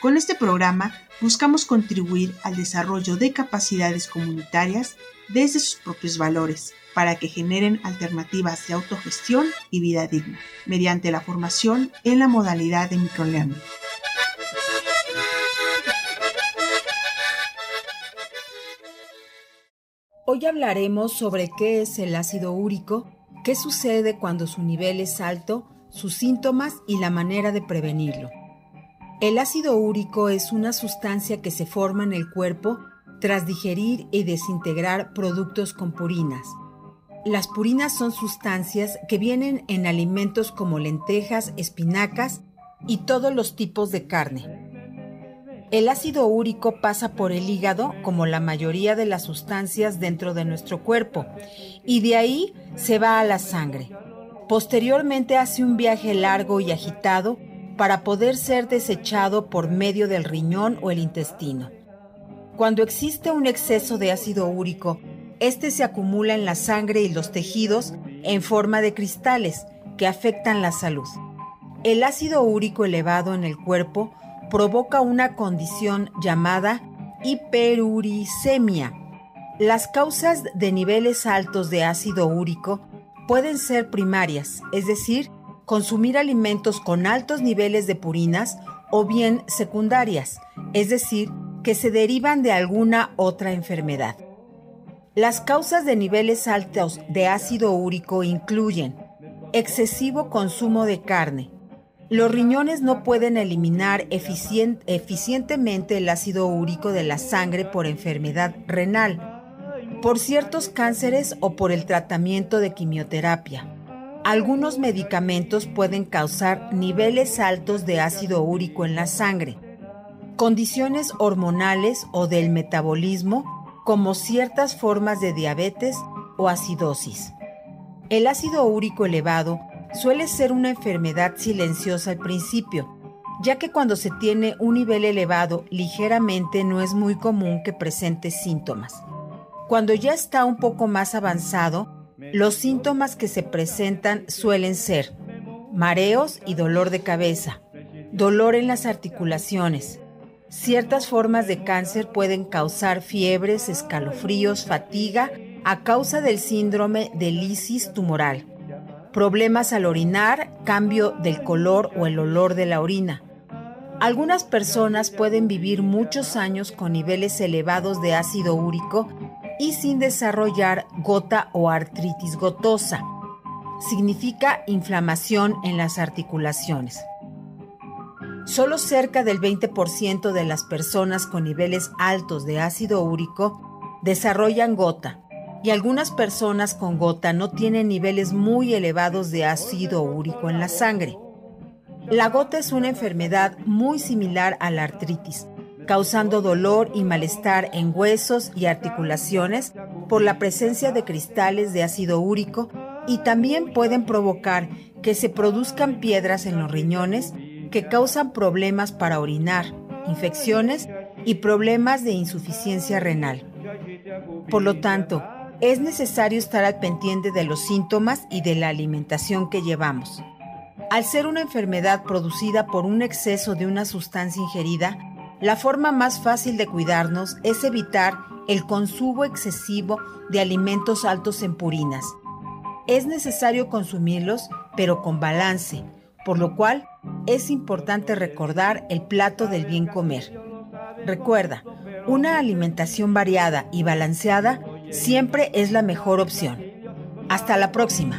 Con este programa buscamos contribuir al desarrollo de capacidades comunitarias desde sus propios valores para que generen alternativas de autogestión y vida digna, mediante la formación en la modalidad de microlearning. Hoy hablaremos sobre qué es el ácido úrico, qué sucede cuando su nivel es alto, sus síntomas y la manera de prevenirlo. El ácido úrico es una sustancia que se forma en el cuerpo tras digerir y desintegrar productos con purinas. Las purinas son sustancias que vienen en alimentos como lentejas, espinacas y todos los tipos de carne. El ácido úrico pasa por el hígado como la mayoría de las sustancias dentro de nuestro cuerpo y de ahí se va a la sangre. Posteriormente hace un viaje largo y agitado para poder ser desechado por medio del riñón o el intestino. Cuando existe un exceso de ácido úrico, este se acumula en la sangre y los tejidos en forma de cristales que afectan la salud. El ácido úrico elevado en el cuerpo provoca una condición llamada hiperuricemia. Las causas de niveles altos de ácido úrico pueden ser primarias, es decir, consumir alimentos con altos niveles de purinas o bien secundarias, es decir, que se derivan de alguna otra enfermedad. Las causas de niveles altos de ácido úrico incluyen excesivo consumo de carne. Los riñones no pueden eliminar eficientemente el ácido úrico de la sangre por enfermedad renal, por ciertos cánceres o por el tratamiento de quimioterapia. Algunos medicamentos pueden causar niveles altos de ácido úrico en la sangre. Condiciones hormonales o del metabolismo, como ciertas formas de diabetes o acidosis. El ácido úrico elevado suele ser una enfermedad silenciosa al principio, ya que cuando se tiene un nivel elevado ligeramente no es muy común que presente síntomas. Cuando ya está un poco más avanzado, los síntomas que se presentan suelen ser mareos y dolor de cabeza, dolor en las articulaciones. Ciertas formas de cáncer pueden causar fiebres, escalofríos, fatiga a causa del síndrome de lisis tumoral. Problemas al orinar, cambio del color o el olor de la orina. Algunas personas pueden vivir muchos años con niveles elevados de ácido úrico y sin desarrollar gota o artritis gotosa. Significa inflamación en las articulaciones. Solo cerca del 20% de las personas con niveles altos de ácido úrico desarrollan gota y algunas personas con gota no tienen niveles muy elevados de ácido úrico en la sangre. La gota es una enfermedad muy similar a la artritis, causando dolor y malestar en huesos y articulaciones por la presencia de cristales de ácido úrico y también pueden provocar que se produzcan piedras en los riñones que causan problemas para orinar, infecciones y problemas de insuficiencia renal. Por lo tanto, es necesario estar al pendiente de los síntomas y de la alimentación que llevamos. Al ser una enfermedad producida por un exceso de una sustancia ingerida, la forma más fácil de cuidarnos es evitar el consumo excesivo de alimentos altos en purinas. Es necesario consumirlos, pero con balance, por lo cual es importante recordar el plato del bien comer. Recuerda, una alimentación variada y balanceada siempre es la mejor opción. Hasta la próxima.